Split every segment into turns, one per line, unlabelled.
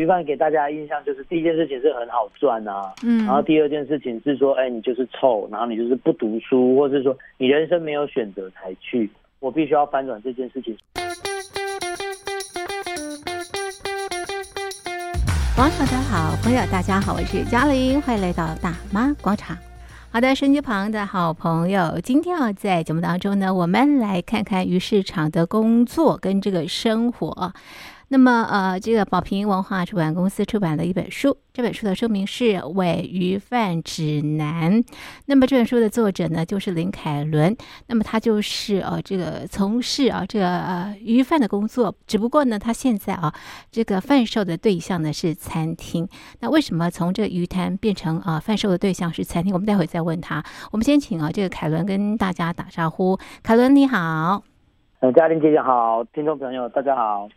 鱼贩给大家的印象就是第一件事情是很好赚啊，嗯，然后第二件事情是说，哎，你就是臭，然后你就是不读书，或是说你人生没有选择才去，我必须要翻转这件事情。
广场的好朋友，大家好，我是嘉玲，欢迎来到大妈广场。好的，手机旁的好朋友，今天要在节目当中呢，我们来看看鱼市场的工作跟这个生活。那么，呃，这个宝瓶文化出版公司出版了一本书，这本书的书名是《鮪鱼贩指南》。那么这本书的作者呢，就是林凯伦。那么他就是呃，这个从事啊这个呃鱼贩的工作，只不过呢，他现在啊这个贩售的对象呢是餐厅。那为什么从这鱼摊变成啊贩售的对象是餐厅？我们待会再问他。我们先请啊这个凯伦跟大家打招呼。凯伦你好，
呃，嘉玲姐姐好，听众朋友大家好。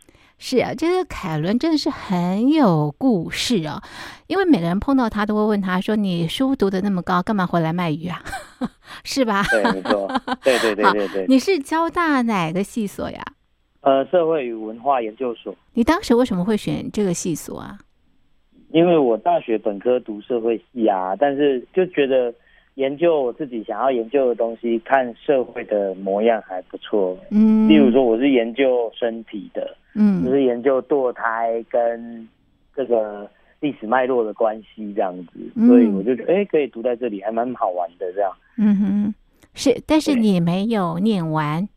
是啊，这个凯伦真的是很有故事哦！因为每个人碰到他都会问他说：“你书读的那么高，干嘛回来卖鱼啊？” 是吧？
对，没错。对对对对对。
你是交大哪个系所呀？
呃，社会与文化研究所。
你当时为什么会选这个系所啊？
因为我大学本科读社会系啊，但是就觉得。研究我自己想要研究的东西，看社会的模样还不错。嗯，例如说我是研究身体的，嗯，就是研究堕胎跟这个历史脉络的关系这样子，嗯、所以我就觉得哎、欸，可以读在这里，还蛮好玩的这样。
嗯哼，是，但是你没有念完。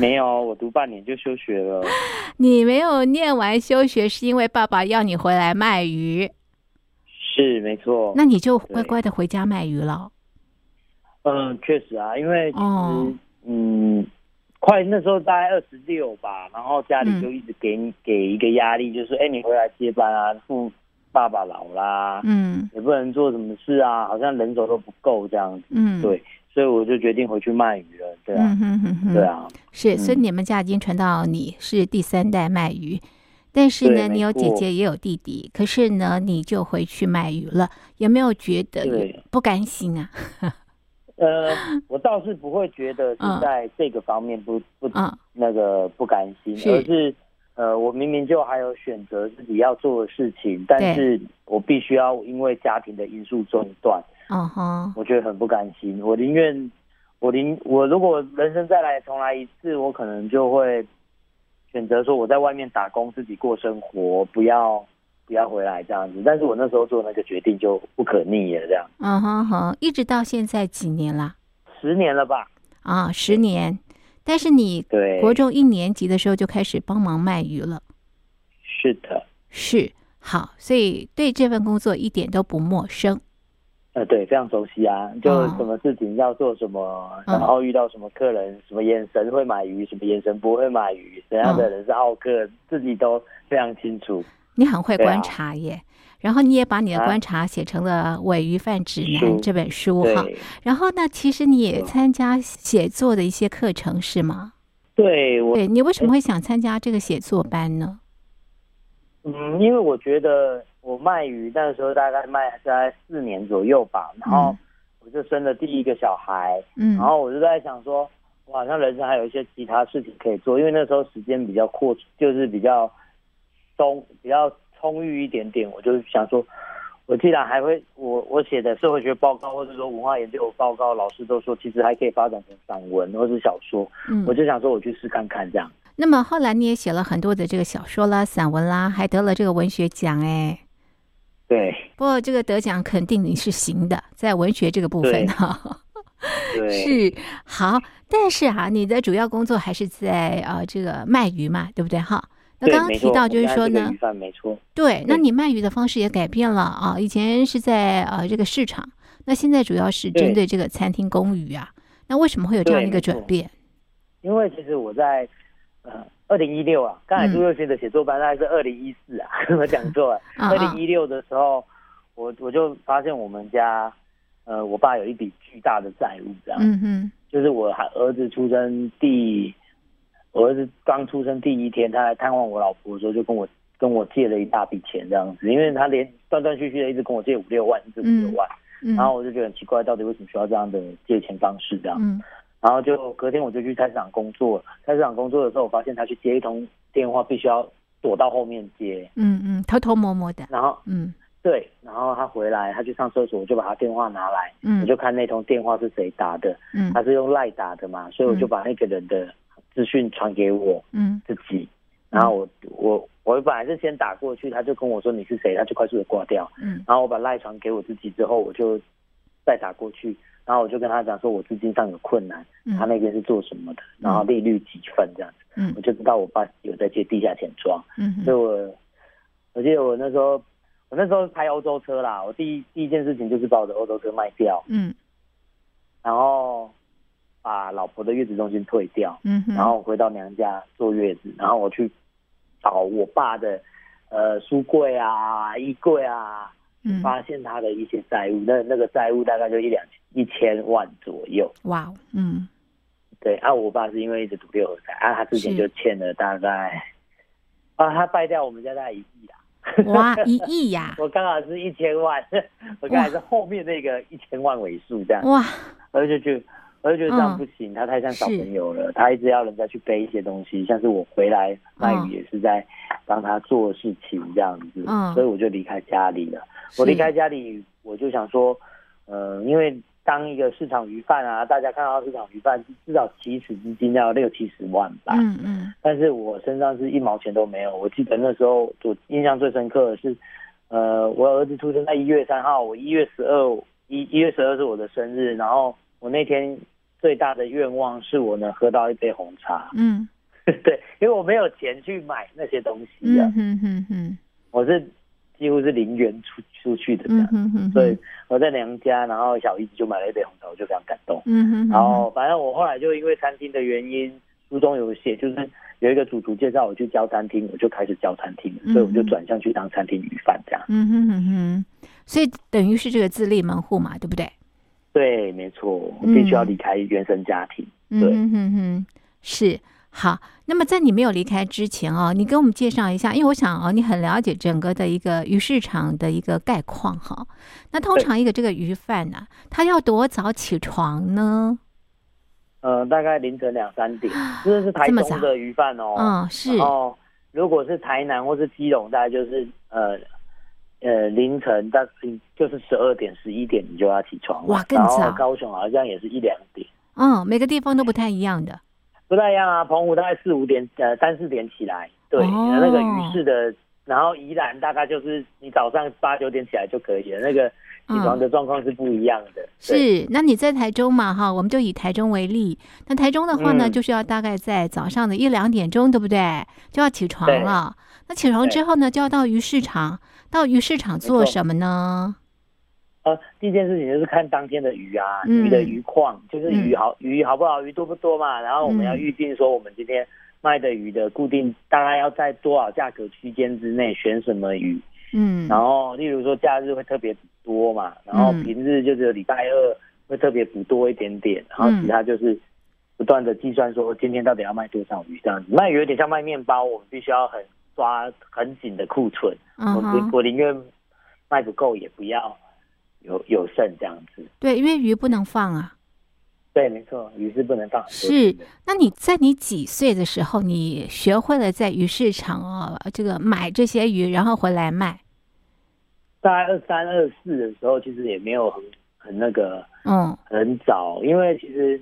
没有，我读半年就休学了。
你没有念完休学，是因为爸爸要你回来卖鱼。
是没错，
那你就乖乖的回家卖鱼了。
嗯，确实啊，因为其实、哦、嗯，快那时候大概二十六吧，然后家里就一直给你、嗯、给一个压力，就是哎，你回来接班啊，父爸爸老啦，嗯，也不能做什么事啊，好像人手都不够这样子，嗯，对，所以我就决定回去卖鱼了，对啊，嗯、哼哼哼。对啊，
是，所以你们家已经传到你是第三代卖鱼。但是呢，你有姐姐也有弟弟，可是呢，你就回去卖鱼了，有没有觉得不甘心啊？
呃，我倒是不会觉得是在这个方面不、嗯、不那个不甘心，是而是呃，我明明就还有选择自己要做的事情，但是我必须要因为家庭的因素中断。嗯哼，我觉得很不甘心。我宁愿我宁我如果人生再来重来一次，我可能就会。选择说我在外面打工，自己过生活，不要不要回来这样子。但是我那时候做那个决定就不可逆了，这样。
嗯哼哼，一直到现在几年了？
十年了吧？
啊，十年。但是你对国中一年级的时候就开始帮忙卖鱼了。
是的，
是好，所以对这份工作一点都不陌生。
呃，对，非常熟悉啊，就什么事情要做什么，哦、然后遇到什么客人，什么眼神会买鱼，什么眼神不会买鱼，怎样的人是奥客，哦、自己都非常清楚。
你很会观察耶，啊、然后你也把你的观察写成了《尾鱼贩指南》这本书哈。然后呢，其实你也参加写作的一些课程是吗？
对，我
对，你为什么会想参加这个写作班呢？
嗯，因为我觉得。我卖鱼那个时候大概卖在四年左右吧，然后我就生了第一个小孩，嗯，然后我就在想说，我好像人生还有一些其他事情可以做，因为那时候时间比较阔，就是比较松，比较充裕一点点，我就想说，我既然还会，我我写的社会学报告或者说文化研究报告，老师都说其实还可以发展成散文或是小说，嗯，我就想说我去试看看这样。
那么后来你也写了很多的这个小说啦、散文啦，还得了这个文学奖哎。
对，
不过这个得奖肯定你是行的，在文学这个部分哈，
对，
是好，但是哈、啊，你的主要工作还是在啊这个卖鱼嘛，对不对哈？那刚刚提到就是说呢，
没错，
对，那你卖鱼的方式也改变了啊，以前是在呃这个市场，那现在主要是针对这个餐厅公鱼啊，那为什么会有这样一个转变？
因为其实我在呃。二零一六啊，刚才朱幼训的写作班，大概是二零一四啊，我讲错了。二零一六的时候，我我就发现我们家，呃，我爸有一笔巨大的债务，这样，嗯哼，就是我还儿子出生第，我儿子刚出生第一天，他来探望我老婆的时候，就跟我跟我借了一大笔钱，这样子，因为他连断断续续的一直跟我借五六万，一直五六万，嗯嗯、然后我就觉得很奇怪，到底为什么需要这样的借钱方式，这样。嗯。然后就隔天我就去菜市场工作，菜市场工作的时候，我发现他去接一通电话，必须要躲到后面接，
嗯嗯，偷偷摸摸的，
然后
嗯。
对，然后他回来，他去上厕所，我就把他电话拿来，
嗯，
我就看那通电话是谁打的，
嗯，
他是用赖打的嘛，所以我就把那个人的资讯传给我，
嗯，
自己，然后我我我本来是先打过去，他就跟我说你是谁，他就快速的挂掉，
嗯，
然后我把赖传给我自己之后，我就再打过去。然后我就跟他讲说，我资金上有困难，
嗯、
他那边是做什么的，然后利率几分这样子，
嗯，
我就知道我爸有在借地下钱庄，
嗯，
所以我我记得我那时候我那时候开欧洲车啦，我第一第一件事情就是把我的欧洲车卖掉，
嗯，
然后把老婆的月子中心退掉，
嗯，
然后回到娘家坐月子，然后我去找我爸的呃书柜啊、衣柜啊。发现他的一些债务，那那个债务大概就一两一千万左右。
哇，嗯，
对，啊，我爸是因为一直赌六合彩，啊，他之前就欠了大概，啊，他败掉我们家大概一亿啦。
哇，一亿呀！
我刚好是一千万，我刚才是后面那个一千万尾数这样。
哇，
而且就。我就觉得这样不行，嗯、他太像小朋友了，他一直要人家去背一些东西，像是我回来卖鱼也是在帮他做事情这样子，
嗯、
所以我就离开家里了。我离开家里，我就想说，呃，因为当一个市场鱼贩啊，大家看到市场鱼贩至少起始资金要六七十万吧，
嗯嗯，
但是我身上是一毛钱都没有。我记得那时候我印象最深刻的是，呃，我儿子出生在一月三号，我一月十二一一月十二是我的生日，然后我那天。最大的愿望是我能喝到一杯红茶。
嗯，
对，因为我没有钱去买那些东西啊。
嗯嗯嗯，
我是几乎是零元出出去的这样。
嗯嗯，
所以我在娘家，然后小姨子就买了一杯红茶，我就非常感动。
嗯哼。
然后反正我后来就因为餐厅的原因，书中有写，就是有一个主厨介绍我去教餐厅，我就开始教餐厅，所以我就转向去当餐厅鱼贩这样。
嗯哼哼哼，所以等于是这个自立门户嘛，对不对？
对，没错，我必须要离开原生家庭。
嗯、
对，
嗯哼哼，是好。那么在你没有离开之前哦，你给我们介绍一下，因为我想哦，你很了解整个的一个鱼市场的一个概况哈。那通常一个这个鱼贩呢、啊，他要多早起床呢？
呃，大概凌晨两三点，这是台中的鱼贩哦。
嗯，是。
哦，如果是台南或是基隆，大概就是呃。呃，凌晨大概就是十二点、十一点，你就要起床。
哇，更早。
高雄好像也是一两点。
嗯，每个地方都不太一样的。
不太一样啊，澎湖大概四五点，呃，三四点起来。对，哦、那个鱼市的，然后宜兰大概就是你早上八九点起来就可以了。那个起床的状况是不一样的。嗯、
是，那你在台中嘛？哈，我们就以台中为例。那台中的话呢，嗯、就是要大概在早上的一两点钟，对不对？就要起床了。那起床之后呢，就要到鱼市场。到鱼市场做什么呢？
呃，第一件事情就是看当天的鱼啊，
嗯、
鱼的鱼况，就是鱼好、嗯、鱼好不好，鱼多不多嘛。然后我们要预定说，我们今天卖的鱼的固定大概要在多少价格区间之内选什么鱼。
嗯，
然后例如说假日会特别多嘛，然后平日就只有礼拜二会特别补多一点点，然后其他就是不断的计算说今天到底要卖多少鱼这样子。卖鱼有点像卖面包，我们必须要很。抓很紧的库存，uh. 我我宁愿卖不够也不要有有剩这样子。
对，因为鱼不能放啊。
对，没错，鱼是不能放。
是，那你在你几岁的时候，你学会了在鱼市场哦，这个买这些鱼，然后回来卖？
大概二三二四的时候，其实也没有很很那个，
嗯，
很早，因为其实。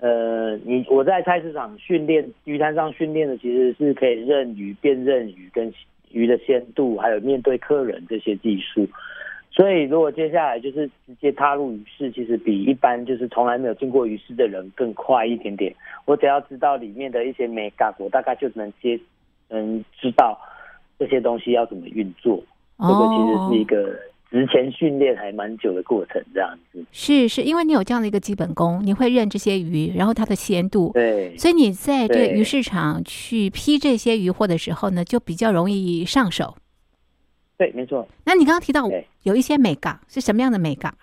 呃，你我在菜市场训练，鱼摊上训练的其实是可以认鱼、辨认鱼跟鱼的鲜度，还有面对客人这些技术。所以，如果接下来就是直接踏入鱼市，其实比一般就是从来没有进过鱼市的人更快一点点。我只要知道里面的一些眉角，我大概就能接，嗯，知道这些东西要怎么运作。这个其实是一个。之前训练还蛮久的过程，这样子
是是因为你有这样的一个基本功，你会认这些鱼，然后它的鲜度，
对，
所以你在这个鱼市场去批这些鱼货的时候呢，就比较容易上手。
对，没错。
那你刚刚提到有一些美港是什么样的美港？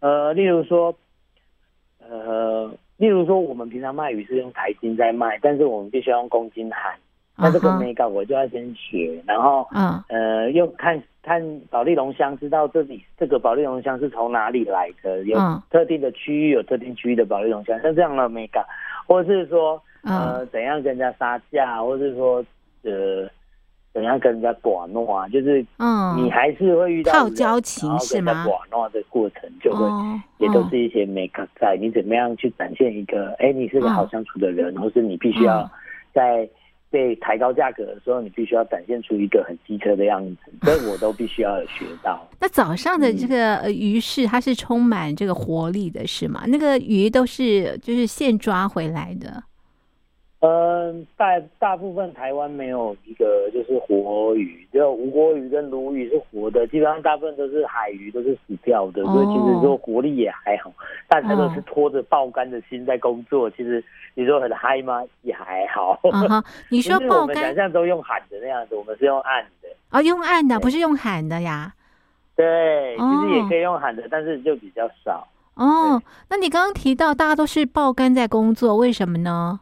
呃，例如说，呃，例如说，我们平常卖鱼是用台斤在卖，但是我们必须要用公斤喊。那这个美港我就要先学，然后，嗯，呃，又看。看保利龙乡，知道这里这个保利龙乡是从哪里来的？有特定的区域，有特定区域的保利龙乡，像这样的美感，或者是说，呃，怎样跟人家杀价，或者是说，呃，怎样跟人家寡诺啊，就是
嗯，
你还是会遇到
靠交情是吗？
寡诺的过程就会、哦、也都是一些美感在，你怎么样去展现一个，哎、欸，你是个好相处的人，哦、或是你必须要在。被抬高价格的时候，你必须要展现出一个很机车的样子，所以我都必须要有学到。
那早上的这个鱼市，它是充满这个活力的，是吗？那个鱼都是就是现抓回来的。
嗯，大大部分台湾没有一个就是活鱼，只有吴郭鱼跟鲈鱼是活的，基本上大部分都是海鱼，都是死掉的，哦、所以其实说活力也还好，大家都是拖着爆肝的心在工作。哦、其实你说很嗨吗？也还好。
啊、你说 爆肝，我们
想象都用喊的那样子，我们是用按的。
哦，用按的，不是用喊的呀？
对，其实也可以用喊的，但是就比较少。
哦，那你刚刚提到大家都是爆肝在工作，为什么呢？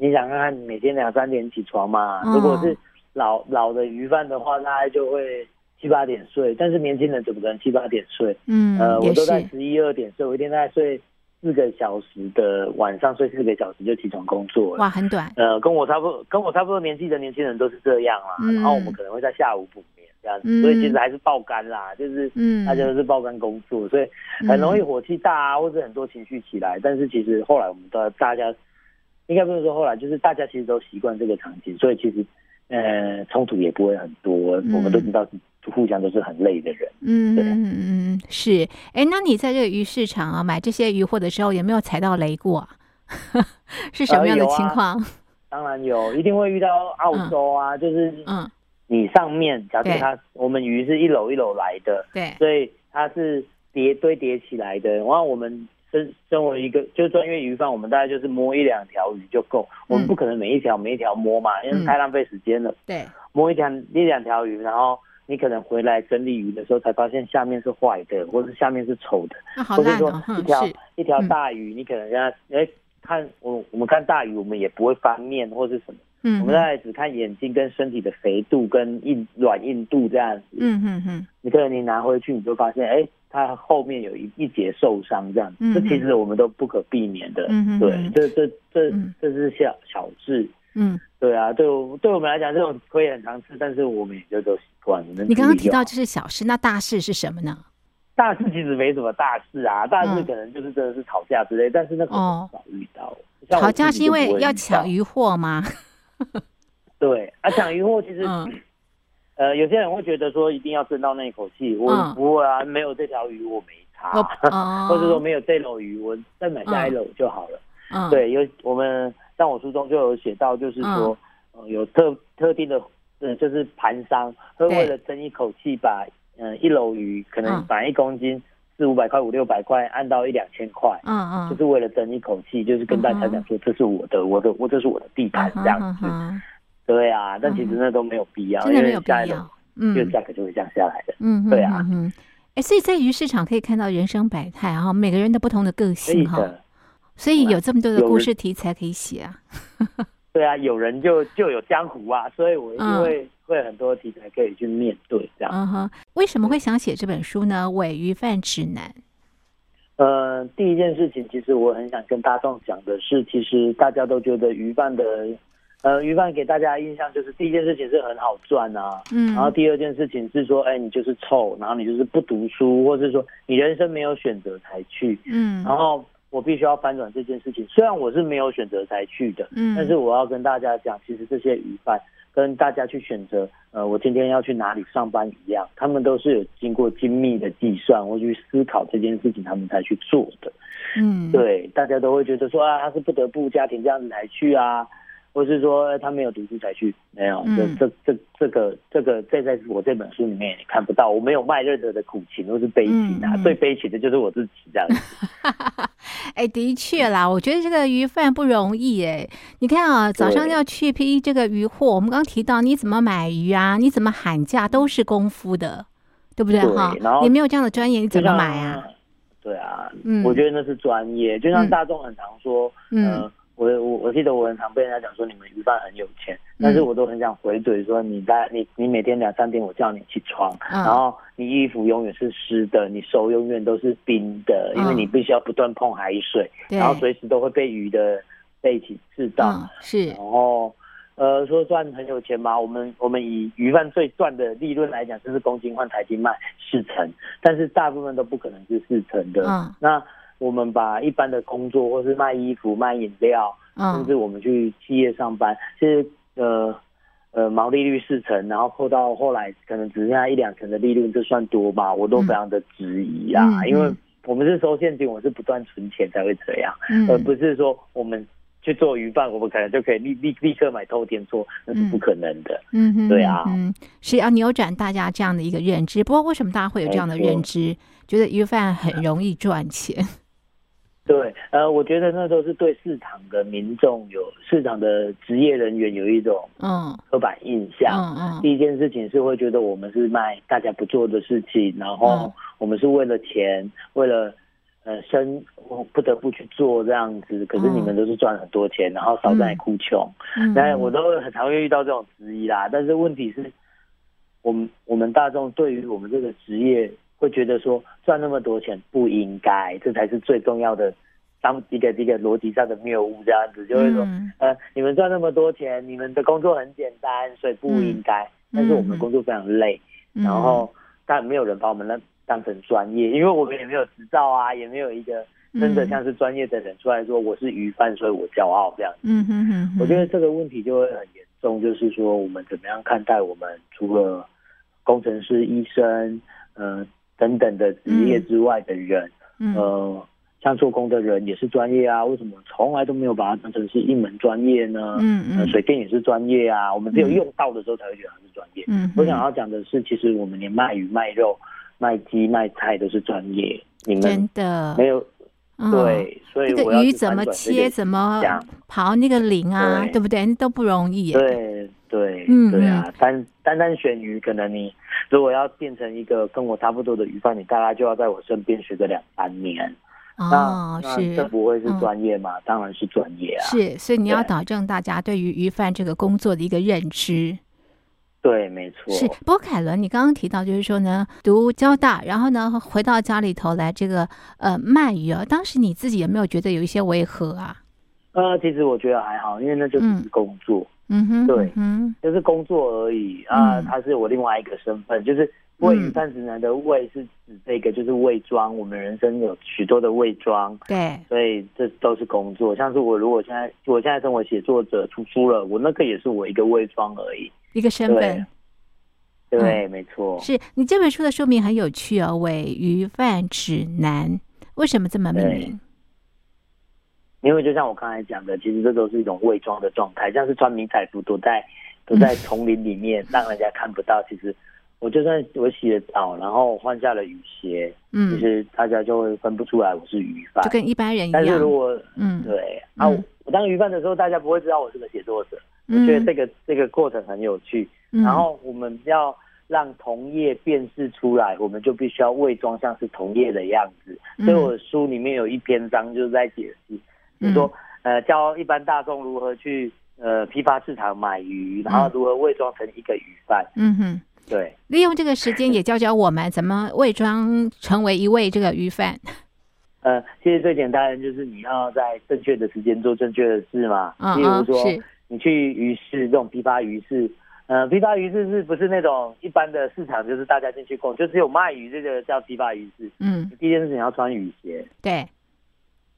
你想看看每天两三点起床嘛？如果是老老的鱼贩的话，大概就会七八点睡。但是年轻人怎么可能七八点睡？嗯，呃，我都在十一二点睡，我一天大概睡四个小时的晚上，睡四个小时就起床工作了。
哇，很短。
呃，跟我差不多，跟我差不多年纪的年轻人都是这样啦。嗯、然后我们可能会在下午补眠这样子，嗯、所以其实还是爆肝啦，就是嗯，大家都是爆肝工作，所以很容易火气大啊，或者很多情绪起来。但是其实后来我们都大家。应该不是说后来，就是大家其实都习惯这个场景，所以其实，呃，冲突也不会很多。嗯、我们都知道，互相都是很累的人。嗯对嗯
嗯是。哎，那你在这个鱼市场啊买这些鱼货的时候，有没有踩到雷过？是什么样的情况？呃啊？
当然有，一定会遇到澳洲啊，嗯、就是嗯，你上面假设它，我们鱼是一篓一篓来的，对，所以它是叠堆叠起来的，然后我们。身身为一个就是专业鱼贩，我们大概就是摸一两条鱼就够，嗯、我们不可能每一条每一条摸嘛，因为太浪费时间了。对，摸一条一两条鱼，然后你可能回来整理鱼的时候才发现下面是坏的，或者下面是丑的，或者说一条一条大鱼，你可能让它哎看我我们看大鱼，我们也不会翻面或是什么，嗯，我们大概只看眼睛跟身体的肥度跟硬软硬度这样子。嗯嗯嗯，你可能你拿回去你就发现哎。它后面有一一节受伤，这样，嗯、这其实我们都不可避免的。嗯、对，这这这这是小小事。嗯，对啊，对我对我们来讲，这种亏很常吃，但是我们也就都习惯了。
你刚刚提到这是小事，那大事是什么呢？
大事其实没什么大事啊，大事可能就是真的是吵架之类，嗯、但是那个很少遇到。
哦、吵架是因为要抢鱼货吗？
对啊，抢鱼货其实。嗯 呃，有些人会觉得说一定要争到那一口气，我不会啊，没有这条鱼我没差，或者说没有这篓鱼，我再买下一篓就好了。嗯，对，有我们像我书中就有写到，就是说，呃，有特特定的，呃，就是盘商会为了争一口气，把嗯一篓鱼可能把一公斤四五百块、五六百块按到一两千块，嗯嗯，就是为了争一口气，就是跟大家讲说这是我的，我的，我这是我的地盘这样子。对啊，但其实那都没有必要，嗯、因为下一个，嗯，就价格就会降下来的。嗯，对啊，
嗯，哎，所以在鱼市场可以看到人生百态哈，每个人的不同的个性哈，所以有这么多的故事题材可以写啊。
对啊，有人就就有江湖啊，所以我一定会、嗯、会很多题材可以去面对这样。嗯哼，
为什么会想写这本书呢？《尾鱼贩指南》。
呃，第一件事情，其实我很想跟大众讲的是，其实大家都觉得鱼贩的。呃，鱼贩给大家的印象就是第一件事情是很好赚啊，嗯，然后第二件事情是说，哎，你就是臭，然后你就是不读书，或是说你人生没有选择才去，嗯，然后我必须要翻转这件事情。虽然我是没有选择才去的，嗯，但是我要跟大家讲，其实这些鱼贩跟大家去选择，呃，我今天要去哪里上班一样，他们都是有经过精密的计算或去思考这件事情，他们才去做的，嗯，对，大家都会觉得说啊，他是不得不家庭这样子才去啊。或是说他没有读书才去，没有，这这这这个这个这在我这本书里面也看不到，我没有卖任何的苦情或是悲情啊，最悲情的就是我自己这样子。
哎，的确啦，我觉得这个鱼贩不容易哎。你看啊，早上要去批这个鱼货，我们刚提到你怎么买鱼啊，你怎么喊价都是功夫的，对不对哈？你没有这样的专业，你怎么买啊？
对啊，嗯，我觉得那是专业，就像大众很常说，嗯。我我我记得我很常被人家讲说，你们鱼贩很有钱，但是我都很想回嘴说，你在你你每天两三点我叫你起床，然后你衣服永远是湿的，你手永远都是冰的，因为你必须要不断碰海水，然后随时都会被鱼的背鳍刺到，是，然后呃，说赚很有钱吗？我们我们以鱼贩最赚的利润来讲，就是公斤换台斤卖四成，但是大部分都不可能是四成的。嗯，那我们把一般的工作，或是卖衣服、卖饮料，甚至我们去企业上班，其实呃呃毛利率四成，然后扣到后来可能只剩下一两成的利润，这算多吗？我都非常的质疑啊，因为我们是收现金，我是不断存钱才会这样，嗯、而不是说我们。去做鱼贩，我们可能就可以立立立刻买透天做，那是不可能的。嗯哼，对啊，
嗯，是要扭转大家这样的一个认知。不过，为什么大家会有这样的认知，错觉得鱼贩很容易赚钱？
对，呃，我觉得那都是对市场的民众有市场的职业人员有一种嗯刻板印象。嗯嗯，嗯第一件事情是会觉得我们是卖大家不做的事情，然后我们是为了钱，为了。呃，生我不得不去做这样子，可是你们都是赚很多钱，嗯、然后少在哭穷，但、嗯、我都很常会遇到这种质疑啦。但是问题是，我们我们大众对于我们这个职业，会觉得说赚那么多钱不应该，这才是最重要的。当一个一个逻辑上的谬误，这样子就会说，嗯、呃，你们赚那么多钱，你们的工作很简单，所以不应该。嗯、但是我们工作非常累，嗯、然后但没有人把我们当。当成专业，因为我们也没有执照啊，也没有一个真的像是专业的人出来说我是鱼贩，所以我骄傲这样。嗯哼哼，我觉得这个问题就会很严重，就是说我们怎么样看待我们除了工程师、医生，呃等等的职业之外的人，嗯、呃，像做工的人也是专业啊，为什么从来都没有把它当成是一门专业呢？嗯嗯、呃，水电也是专业啊，我们只有用到的时候才会觉得它是专业。嗯，我想要讲的是，其实我们连卖鱼卖肉。卖鸡卖菜都是专业，你们真的没有、嗯、对，所以
鱼怎么切，怎么刨那个鳞啊，对，对不对？都不容易。
对对，嗯，对啊，单单单选鱼，可能你如果要变成一个跟我差不多的鱼贩，你大概就要在我身边学个两三年。哦，那是这不会是专业吗？嗯、当然是专业啊。
是，所以你要保证大家对于鱼贩这个工作的一个认知。
对，没错。
是，不过凯伦，你刚刚提到就是说呢，读交大，然后呢回到家里头来，这个呃卖鱼啊，当时你自己有没有觉得有一些违和啊？
呃，其实我觉得还好，因为那就是工作，嗯哼，对，嗯，就是工作而已啊。他是我另外一个身份，就是伪鱼贩指南的伪是指这个，就是伪装。我们人生有许多的伪装，对，所以这都是工作。像是我如果现在我现在成为写作者出书了，我那个也是我一个伪装而已。
一个身份，
对，嗯、没错。
是你这本书的书名很有趣哦，《伪鱼贩指南》，为什么这么命名？
因为就像我刚才讲的，其实这都是一种伪装的状态，像是穿迷彩服躲在躲在丛林里面，嗯、让人家看不到。其实我就算我洗了澡，然后换下了雨鞋，嗯，其实大家就会分不出来我是鱼贩，
就跟一般人一样。
但是如果嗯，对啊，嗯、我当鱼贩的时候，大家不会知道我是个写作者。我觉得这个、嗯、这个过程很有趣，然后我们要让同业辨识出来，我们就必须要伪装像是同业的样子。所以我书里面有一篇章就是在解释，就是说呃教一般大众如何去呃批发市场买鱼，然后如何伪装成一个鱼贩。嗯哼，对，
利用这个时间也教教我们怎么伪装成为一位这个鱼贩。
呃，其实最简单的就是你要在正确的时间做正确的事嘛，嗯。例如说。你去鱼市这种批发鱼市，呃，批发鱼市是不是那种一般的市场？就是大家进去逛，就只有卖鱼这个叫批发鱼市。嗯，第一件事情要穿雨鞋。
对，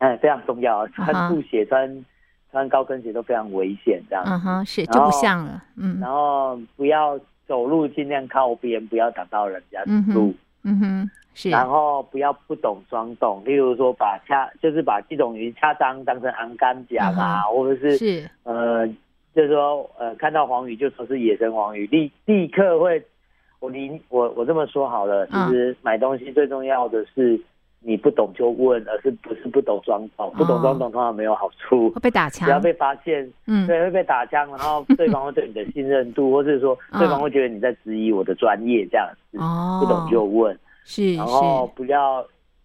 哎，非常重要，穿布鞋、穿穿高跟鞋都非常危险，这样。嗯
哼，是就不像了。嗯，
然后不要走路尽量靠边，不要挡到人家的路。嗯哼。是，然后不要不懂装懂，例如说把恰，就是把这种鱼恰当当成昂干甲啊，嗯、或者是是呃，就是说呃，看到黄鱼就说是野生黄鱼，立立刻会，我你我我这么说好了，其实买东西最重要的是你不懂就问，而是不是不懂装懂，不懂装懂通常没有好处，
会被打枪，
只要被发现，嗯，对，会被打枪，然后对方会对你的信任度，或者是说对方会觉得你在质疑我的专业这样子，哦，不懂就问。是，然后不要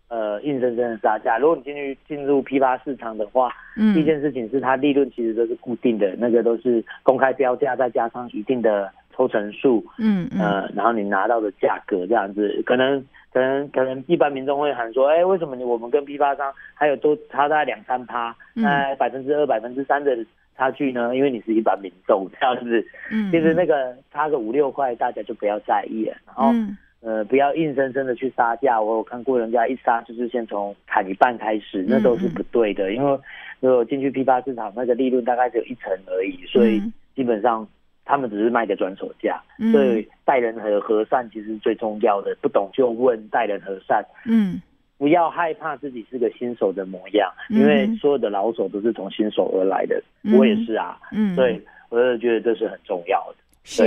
呃硬生生的杀价。如果你进去进入批发市场的话，嗯，第一件事情是它利润其实都是固定的，那个都是公开标价，再加上一定的抽成数，嗯，嗯。呃，然后你拿到的价格这样子，可能可能可能一般民众会喊说，哎，为什么你我们跟批发商还有都差大概两三趴，那百分之二百分之三的差距呢？因为你是一般民众这样子，嗯，其实那个差个五六块，大家就不要在意了。然后，嗯、呃，不要硬生生的去杀价。我有看过人家一杀就是先从砍一半开始，那都是不对的。嗯、因为如果进去批发市场，那个利润大概只有一成而已，所以基本上他们只是卖个转手价。嗯、所以待人和和善其实最重要的，不懂就问，待人和善。嗯。不要害怕自己是个新手的模样，因为所有的老手都是从新手而来的，嗯、我也是啊。嗯，对，我就觉得这是很重要的。
是，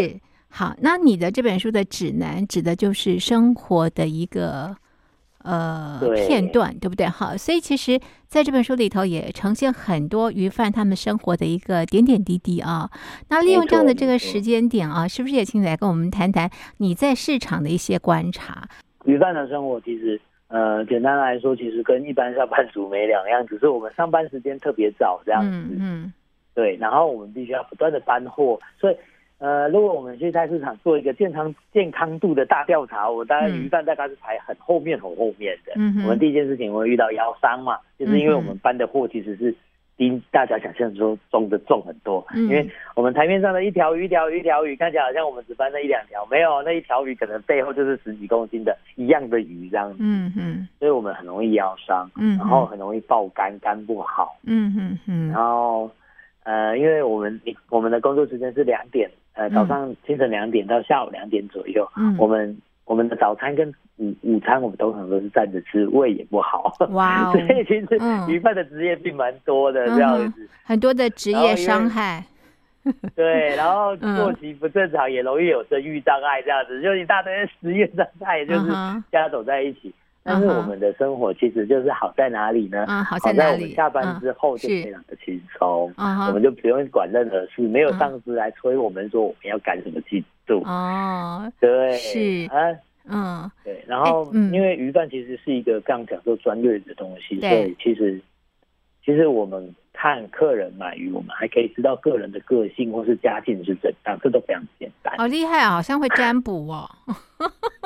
好，那你的这本书的指南指的就是生活的一个呃片段，对不对？好，所以其实在这本书里头也呈现很多鱼贩他们生活的一个点点滴滴啊。那利用这样的这个时间点啊，是不是也请你来跟我们谈谈你在市场的一些观察？
鱼贩的生活其实。呃，简单来说，其实跟一般上班族没两样，只是我们上班时间特别早这样子。嗯，嗯对，然后我们必须要不断的搬货，所以呃，如果我们去菜市场做一个健康健康度的大调查，我大概鱼贩大概是排很后面很后面的。嗯，我们第一件事情我会遇到腰伤嘛，就是因为我们搬的货其实是。比大家想象中重的重很多，嗯、因为我们台面上的一条鱼、一条鱼、一条鱼，看起来好像我们只搬了一两条，没有那一条鱼可能背后就是十几公斤的一样的鱼这样子，嗯嗯，所以我们很容易腰伤，嗯，然后很容易爆肝，肝不好，嗯嗯嗯，然后呃，因为我们我们的工作时间是两点，呃，早上清晨两点到下午两点左右，嗯，我们。我们的早餐跟午午餐，我们都很多是站着吃，胃也不好。哇、哦，所以其实鱼贩的职业病蛮多的，这样子。
很多的职业伤害。
对，然后作息不正常，也容易有生育障碍，这样子，就一大堆职业伤害，就是夹走在一起。但是我们的生活其实就是好在哪里呢？
嗯，好在我们
下班？之后就非常的轻松，我们就不用管任何事，没有上司来催我们说我们要赶什么进度。哦，对，是啊，嗯，对。然后，因为鱼贩其实是一个非常讲究专业的东西，所以其实其实我们看客人买鱼，我们还可以知道个人的个性或是家境是怎样，这都非常简单。
好厉害啊，好像会占卜哦。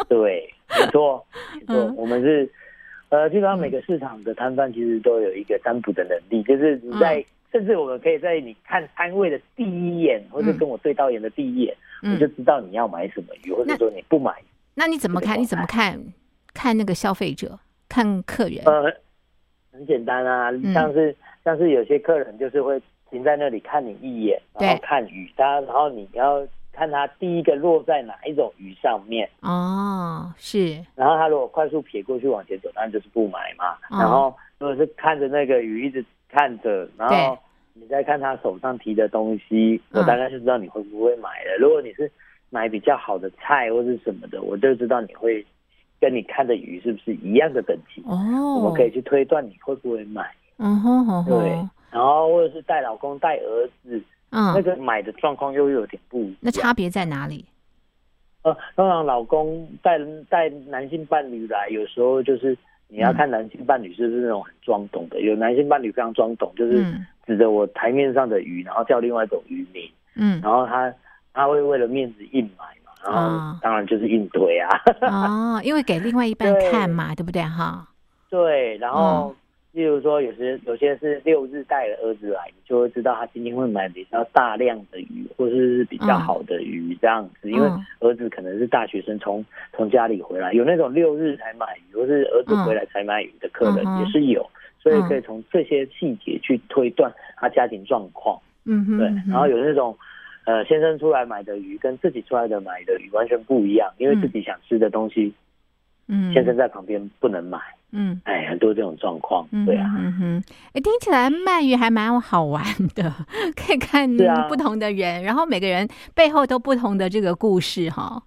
对。没错，没错，我们是，呃，基本上每个市场的摊贩其实都有一个占卜的能力，就是你在，甚至我们可以在你看摊位的第一眼，或者跟我对到眼的第一眼，我就知道你要买什么鱼，或者说你不买。
那你怎么看？你怎么看？看那个消费者，看客人？
呃，很简单啊，像是像是有些客人就是会停在那里看你一眼，然后看鱼，他然后你要。看他第一个落在哪一种鱼上面
哦，是。
然后他如果快速撇过去往前走，当然就是不买嘛。哦、然后如果是看着那个鱼一直看着，然后你再看他手上提的东西，我大概就知道你会不会买了。嗯、如果你是买比较好的菜或是什么的，我就知道你会跟你看的鱼是不是一样的等级哦。我们可以去推断你会不会买。嗯哼哼，对。然后或者是带老公带儿子。嗯，那个买的状况又有点不一样。
那差别在哪里？
呃，通常老公带带男性伴侣来，有时候就是你要看男性伴侣是不是那种很装懂的。嗯、有男性伴侣非常装懂，就是指着我台面上的鱼，然后叫另外一种渔民。嗯，然后他他会为了面子硬买嘛，然后当然就是硬推啊。
哦，因为给另外一半看嘛，对，不对哈？
对，然后。嗯例如说，有些有些是六日带了儿子来，你就会知道他今天会买比较大量的鱼，或者是比较好的鱼这样子。因为儿子可能是大学生，从从家里回来，有那种六日才买鱼，或是儿子回来才买鱼的客人也是有，所以可以从这些细节去推断他家庭状况。嗯哼，对。然后有那种，呃，先生出来买的鱼跟自己出来的买的鱼完全不一样，因为自己想吃的东西，嗯，先生在旁边不能买。嗯，哎，很多这种状况，对啊，嗯哼，
哎，听起来鳗鱼还蛮好玩的，可以看不同的人，啊、然后每个人背后都不同的这个故事，哈。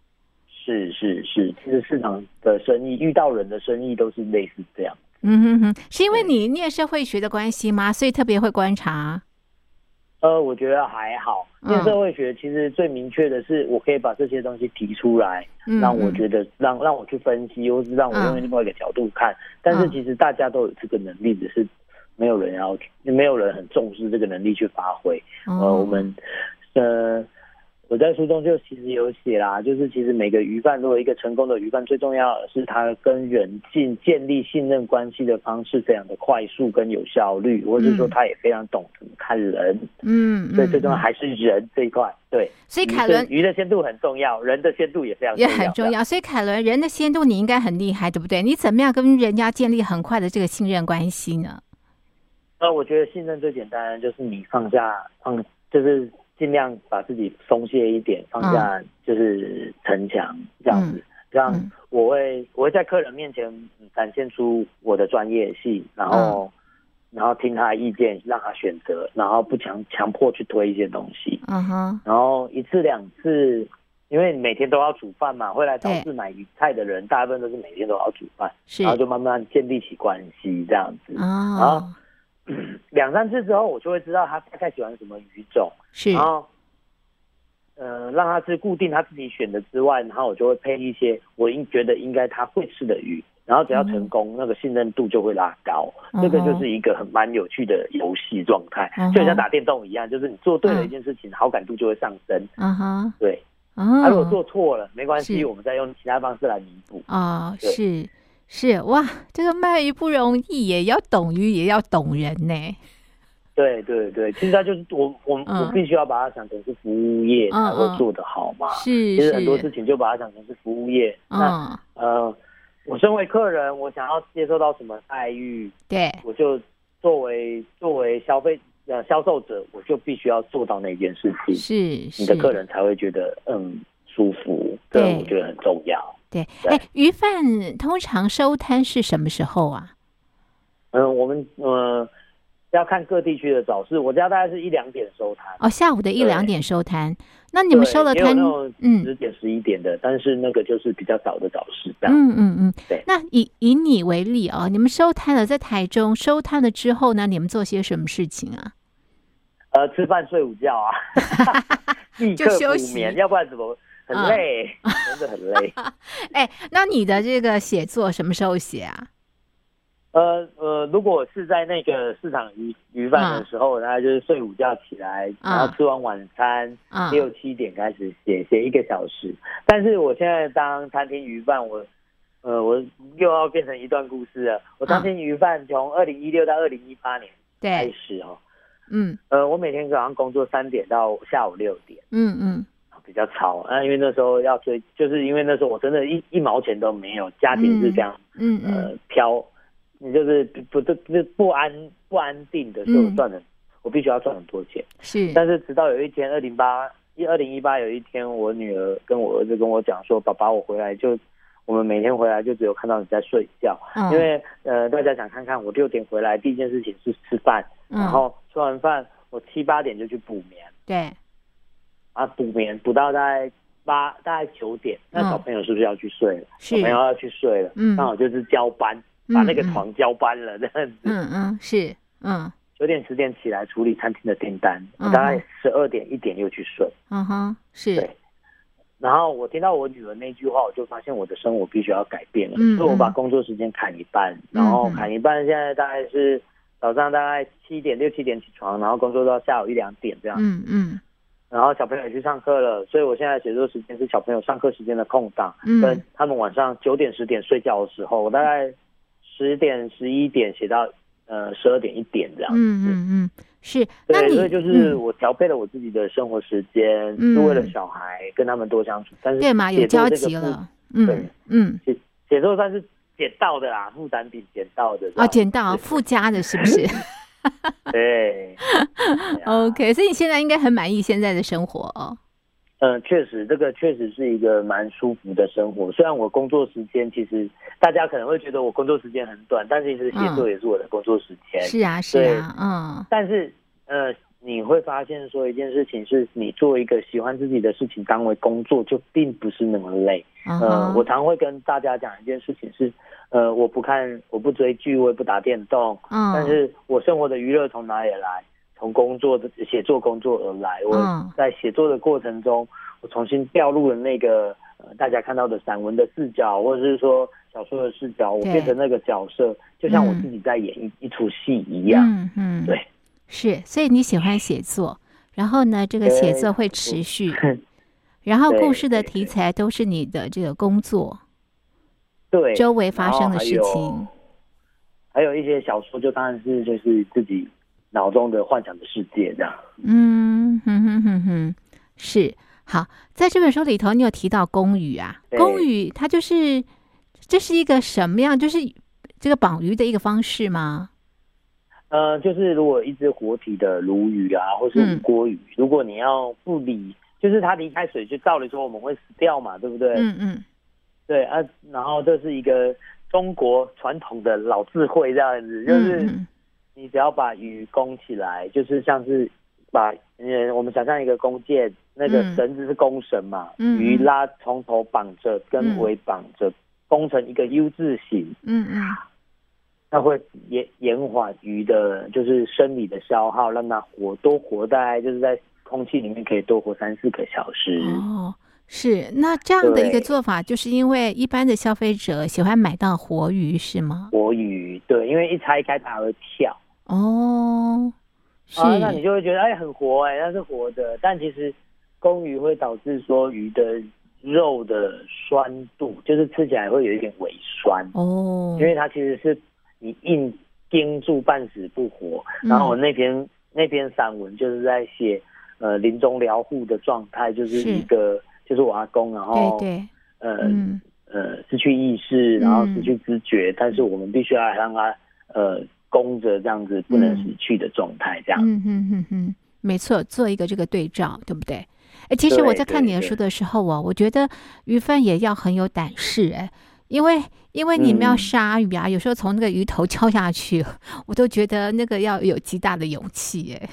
是是是，其实市场的生意遇到人的生意都是类似这样。
嗯哼哼，是因为你念社会学的关系吗？所以特别会观察。
呃，我觉得还好。念社会学其实最明确的是，我可以把这些东西提出来，嗯、让我觉得让让我去分析，或是让我用另外一个角度看。嗯、但是其实大家都有这个能力，只是没有人要，没有人很重视这个能力去发挥。嗯、呃，我们呃我在书中就其实有写啦，就是其实每个鱼贩，如果一个成功的鱼贩，最重要的是他跟人进建立信任关系的方式非常的快速跟有效率，或者说他也非常懂怎么看人，
嗯，
所以最重要还是人这一块。对，
所以凯伦
鱼的鲜度很重要，人的鲜度也非常重要
也很重要。所以凯伦人的鲜度你应该很厉害，对不对？你怎么样跟人家建立很快的这个信任关系呢？
呃，我觉得信任最简单就是你放下，放就是。尽量把自己松懈一点，放下就是城墙这样子，这样我会我会在客人面前展现出我的专业性，然后然后听他的意见，让他选择，然后不强强迫去推一些东西。嗯哼，然后一次两次，因为每天都要煮饭嘛，会来超市买鱼菜的人，大部分都是每天都要煮饭，然后就慢慢建立起关系这样子。然后。两三次之后，我就会知道他大概喜欢什么鱼种，是，然后，呃，让他是固定他自己选的之外，然后我就会配一些我应觉得应该他会吃的鱼，然后只要成功，嗯、那个信任度就会拉高，这、嗯、个就是一个很蛮有趣的游戏状态，嗯、就像打电动一样，就是你做对了一件事情，嗯、好感度就会上升。嗯哼，对，他、哦、如果做错了，没关系，我们再用其他方式来弥补。
啊、哦，是。是哇，这个卖鱼不容易耶，也要懂鱼，也要懂人呢。
对对对，其实他就是我，我、嗯、我必须要把它想成是服务业才会做得好嘛。是、嗯，其实很多事情就把它想成是服务业。嗯、那呃，我身为客人，我想要接受到什么待遇，对，我就作为作为消费呃销售者，我就必须要做到那件事情。是，是你的客人才会觉得嗯舒服，对，我觉得很重要。
对，哎，鱼贩通常收摊是什么时候啊？
嗯，我们呃要看各地区的早市，我家大概是一两点收摊。
哦，下午的一两点收摊。那你们收了摊，
嗯，十点十一点的，但是那个就是比较早的早市。
嗯嗯嗯，对。那以以你为例啊，你们收摊了，在台中收摊了之后呢，你们做些什么事情啊？
呃，吃饭睡午觉啊，立刻补眠，要不然怎么？很累，嗯、真的很累。
哎、欸，那你的这个写作什么时候写啊？
呃呃，如果是在那个市场鱼鱼贩的时候，大概、嗯、就是睡午觉起来，嗯、然后吃完晚餐，六七、嗯、点开始写，写一个小时。但是我现在当餐厅鱼贩，我呃我又要变成一段故事了。我餐厅鱼贩从二零一六到二零一八年开始哦，嗯呃，我每天早上工作三点到下午六点，嗯嗯。嗯比较吵啊，因为那时候要追，就是因为那时候我真的一一毛钱都没有，家庭是这样，嗯嗯，呃，飘，你就是不不不不安不安定的时候赚的，我必须要赚很多钱，是。但是直到有一天，二零八一二零一八有一天，我女儿跟我儿子跟我讲说，爸爸，我回来就我们每天回来就只有看到你在睡觉，因为呃大家想看看我六点回来第一件事情是吃饭，然后吃完饭我七八点就去补眠，对。啊，补眠补到大概八，大概九点，那小朋友是不是要去睡了？嗯、小朋友要去睡了，嗯，刚好就是交班，嗯、把那个床交班了这样子。嗯嗯，是，嗯，九点十点起来处理餐厅的订单，我、大概十二点一点又去睡。嗯哼，是。对。然后我听到我女儿那句话，我就发现我的生活必须要改变了，嗯、所以我把工作时间砍一半，然后砍一半，现在大概是早上大概七点六七点起床，然后工作到下午一两点这样。嗯嗯。然后小朋友也去上课了，所以我现在写作时间是小朋友上课时间的空档，嗯，跟他们晚上九点十点睡觉的时候，我大概十点十一点写到呃十二点一点这样子。嗯嗯嗯，是。对，所以就是我调配了我自己的生活时间，是为了小孩跟他们多相处。但是对嘛，有交集了。嗯，对，嗯，写写作算是捡到的啦，副产品捡到的。啊，捡到附加的是不是？对，OK，所以你现在应该很满意现在的生活哦。嗯，确实，这个确实是一个蛮舒服的生活。虽然我工作时间其实大家可能会觉得我工作时间很短，但其实写作也是我的工作时间。是啊，是啊，嗯。但是，呃，你会发现说一件事情是，你做一个喜欢自己的事情当为工作，就并不是那么累。嗯，我常会跟大家讲一件事情是。呃，我不看，我不追剧，我也不打电动。嗯，但是我生活的娱乐从哪里来？从工作的写作工作而来。我在写作的过程中，我重新掉入了那个呃大家看到的散文的视角，或者是说小说的视角，我变成那个角色，就像我自己在演一一出戏一样。嗯对，是。所以你喜欢写作，然后呢，这个写作会持续。
然后故事的题材都是你的这个工作，
对，
周围发生的事情，
还有一些小说，就当然是就是自己脑中的幻想的世界这样。
嗯哼哼哼哼，是。好，在这本书里头，你有提到公鱼啊？公鱼它就是，这是一个什么样？就是这个绑鱼的一个方式吗？
呃，就是如果一只活体的鲈鱼啊，或是吴郭鱼，嗯、如果你要不理，就是它离开水，就照理说我们会死掉嘛，对不对？嗯嗯。对啊，然后这是一个中国传统的老智慧，这样子，就是你只要把鱼弓起来，就是像是把嗯，我们想象一个弓箭。那个绳子是弓绳嘛，嗯、鱼拉从头绑着，跟尾绑着，弓、嗯、成一个 U 字形。嗯嗯，它会延延缓鱼的，就是生理的消耗，让它活多活，大概就是在空气里面可以多活三四个小时。
哦，是那这样的一个做法，就是因为一般的消费者喜欢买到活鱼，是吗？
活鱼，对，因为一拆开它会跳。
哦，是，
啊、那你就会觉得哎很活哎，它是活的，但其实。公鱼会导致说鱼的肉的酸度，就是吃起来会有一点微酸哦，因为它其实是你硬盯住半死不活。嗯、然后我那篇那篇散文就是在写呃临终疗护的状态，就是一个是就是我阿公，然后对对。呃、嗯、呃失去意识，然后失去知觉，嗯、但是我们必须要让他呃供着这样子不能死去的状态，这样。嗯
嗯嗯嗯，没错，做一个这个对照，对不对？哎，其实我在看你的书的时候啊，我觉得鱼贩也要很有胆识哎，因为因为你们要杀鱼啊，嗯、有时候从那个鱼头敲下去，我都觉得那个要有极大的勇气哎。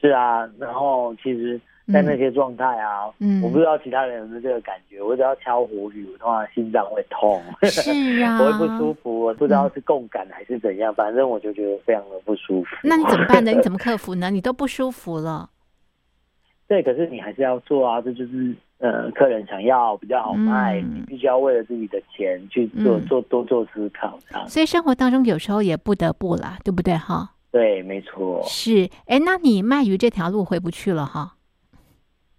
是啊，然后其实，在那些状态啊，嗯，我不知道其他人有没有这个感觉，我只要敲活鱼，我通常心脏会痛，
是啊，
我会不舒服，我不知道是共感还是怎样，反正我就觉得非常的不舒服。
那你怎么办呢？你怎么克服呢？你都不舒服了。
对，可是你还是要做啊，这就是呃，客人想要比较好卖，嗯、你必须要为了自己的钱去做、嗯、做多做思考啊。
所以生活当中有时候也不得不啦，对不对哈？
对，没错。
是，哎，那你卖鱼这条路回不去了哈？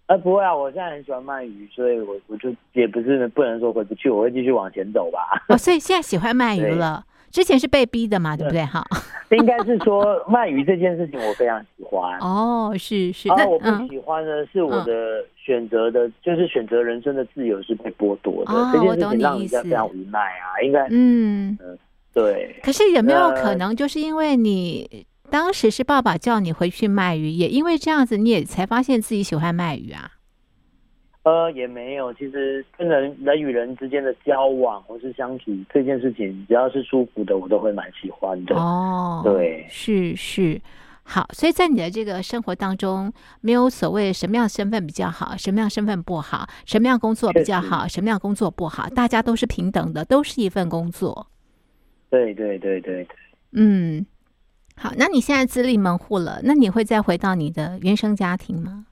呃，不会啊，我现在很喜欢鳗鱼，所以我我就也不是不能说回不去，我会继续往前走吧。
哦，所以现在喜欢鳗鱼了。之前是被逼的嘛，对不对？哈，
应该是说鳗鱼这件事情我非常喜欢
哦，是是。
然后我不喜欢的是我的选择的，就是选择人生的自由是被剥夺的。这件事情让人家非常无奈啊，应该嗯嗯对。
可是有没有可能，就是因为你当时是爸爸叫你回去卖鱼，也因为这样子，你也才发现自己喜欢卖鱼啊？
呃，也没有。其实跟人人与人之间的交往或是相处这件事情，只要是舒服的，我都会蛮喜欢的。哦，对，
是是，好。所以在你的这个生活当中，没有所谓什么样身份比较好，什么样身份不好，什么样工作比较好，什么样工作不好，大家都是平等的，都是一份工作。
对对对对对。
嗯，好。那你现在自立门户了，那你会再回到你的原生家庭吗？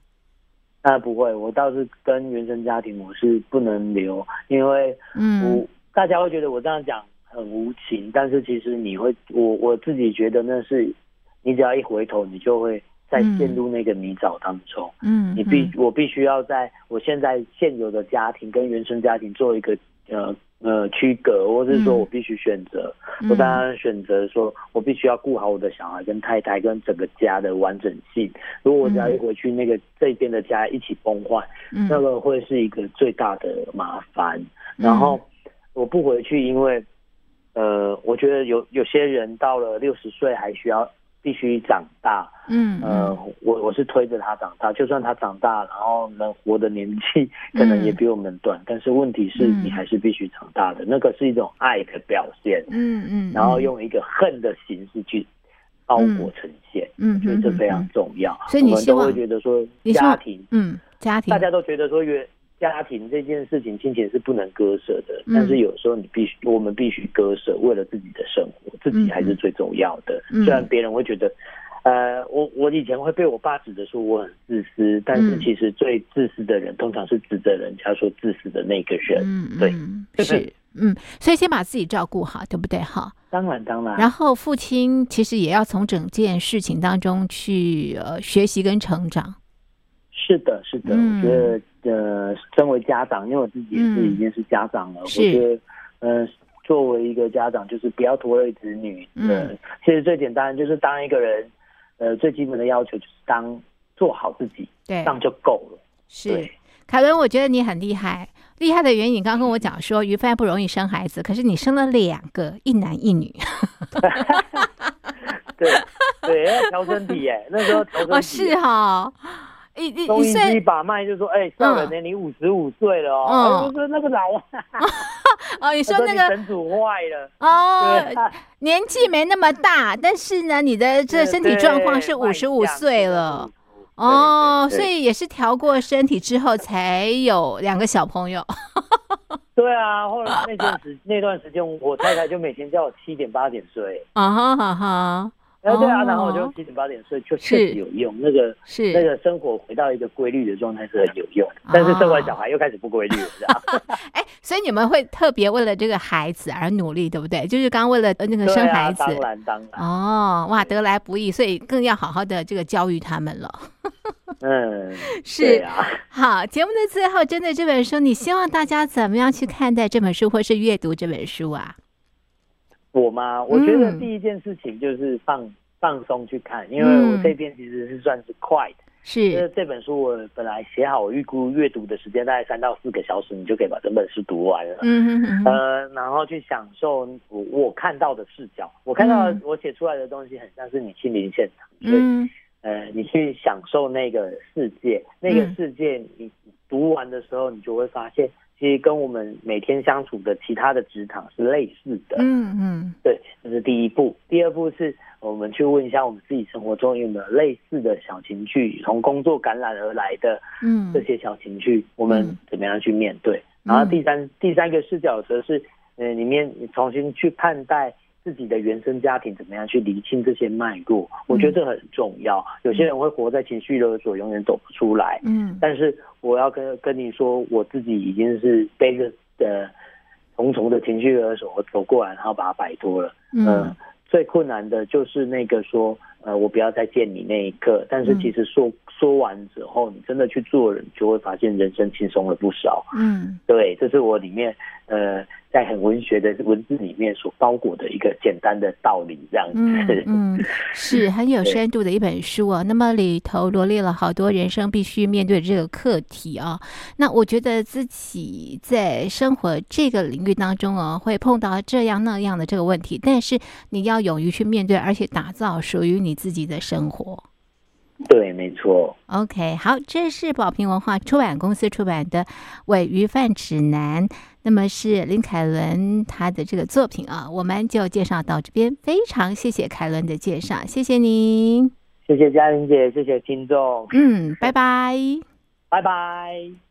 啊，不会，我倒是跟原生家庭我是不能留，因为我，嗯，大家会觉得我这样讲很无情，但是其实你会，我我自己觉得那是，你只要一回头，你就会再陷入那个泥沼当中，嗯，你必我必须要在我现在现有的家庭跟原生家庭做一个呃。呃，区隔，或是说我必须选择，嗯、我当然选择说，我必须要顾好我的小孩跟太太跟整个家的完整性。如果我只要一回去，那个这边的家一起崩坏，嗯、那个会是一个最大的麻烦。嗯、然后我不回去，因为呃，我觉得有有些人到了六十岁还需要。必须长大，嗯，呃，我我是推着他长大，就算他长大，然后能活的年纪可能也比我们短，嗯、但是问题是你还是必须长大的，嗯、那个是一种爱的表现，嗯嗯，然后用一个恨的形式去包裹呈现，嗯，我觉得这非常重要。
所以你希望
我们都会觉得说家庭，
嗯，家庭，
大家都觉得说约。家庭这件事情，亲情是不能割舍的。嗯、但是有时候你必须，我们必须割舍，为了自己的生活，自己还是最重要的。嗯、虽然别人会觉得，呃，我我以前会被我爸指着说我很自私，但是其实最自私的人，通常是指着人家说自私的那个人。嗯，对，
是，嗯，所以先把自己照顾好，对不对？哈，
当然，当然。
然后父亲其实也要从整件事情当中去呃学习跟成长。
是的，是的，嗯、我觉得呃，身为家长，因为我自己也是已经是家长了，嗯、我觉得呃，作为一个家长，就是不要拖累子女。嗯，其实最简单就是当一个人，呃，最基本的要求就是当做好自己，对，这样就够了。
是，凯伦，我觉得你很厉害，厉害的原因，你刚刚跟我讲说，于帆不容易生孩子，可是你生了两个，一男一女。
对对，要调身体哎，那时候调身体。哦，
是哈。一一
中医一把脉就说：“哎、欸，少年，你五十五岁了哦。嗯”我、欸、说：“那个老啊。”
哦，你说那个
神主坏了
哦，年纪没那么大，但是呢，你的这身体状况是五十五岁了哦，所以也是调过身体之后才有两个小朋友。
对啊，后来那段时那段时间，我太太就每天叫我七点八点睡。啊哈哈哈。哎，对啊，然后我就七点八点睡，就确实有用。那个是那个生活回到一个规律的状态是很有用，但是生完小孩又开始不规律了，
哎，所以你们会特别为了这个孩子而努力，对不对？就是刚刚为了那个生孩子，
当然当然。
哦，哇，得来不易，所以更要好好的这个教育他们了。
嗯，
是啊。好，节目的最后，针对这本书，你希望大家怎么样去看待这本书，或是阅读这本书啊？
我吗？我觉得第一件事情就是放、嗯、放松去看，因为我这边其实是算是快的。是，因为这本书我本来写好，我预估阅读的时间大概三到四个小时，你就可以把整本书读完了。嗯哼哼。呃，然后去享受我我看到的视角，我看到我写出来的东西很像是你亲临现场，嗯、所以呃，你去享受那个世界，那个世界你读完的时候，你就会发现。其实跟我们每天相处的其他的职场是类似的，嗯嗯，对，这是第一步。第二步是我们去问一下我们自己生活中有没有类似的小情绪，从工作感染而来的，嗯，这些小情绪，我们怎么样去面对？然后第三第三个视角则是，呃，里面你重新去看待。自己的原生家庭怎么样去理清这些脉络？我觉得这很重要。有些人会活在情绪勒索，永远走不出来。嗯，但是我要跟跟你说，我自己已经是背着的重重的情绪勒索，我走过来，然后把它摆脱了。嗯，最困难的就是那个说，呃，我不要再见你那一刻。但是其实说说完之后，你真的去做人，就会发现人生轻松了不少。嗯，对，这是我里面呃。在很文学的文字里面所包裹的一个简单的道理，这样子，
嗯，嗯，是很有深度的一本书啊。那么里头罗列了好多人生必须面对的这个课题啊。那我觉得自己在生活这个领域当中啊，会碰到这样那样的这个问题，但是你要勇于去面对，而且打造属于你自己的生活。
对，没错。
OK，好，这是宝瓶文化出版公司出版的《伪鱼饭指南》，那么是林凯伦他的这个作品啊，我们就介绍到这边。非常谢谢凯伦的介绍，谢谢您，
谢谢嘉玲姐，谢谢听众，
嗯，拜拜，
拜拜。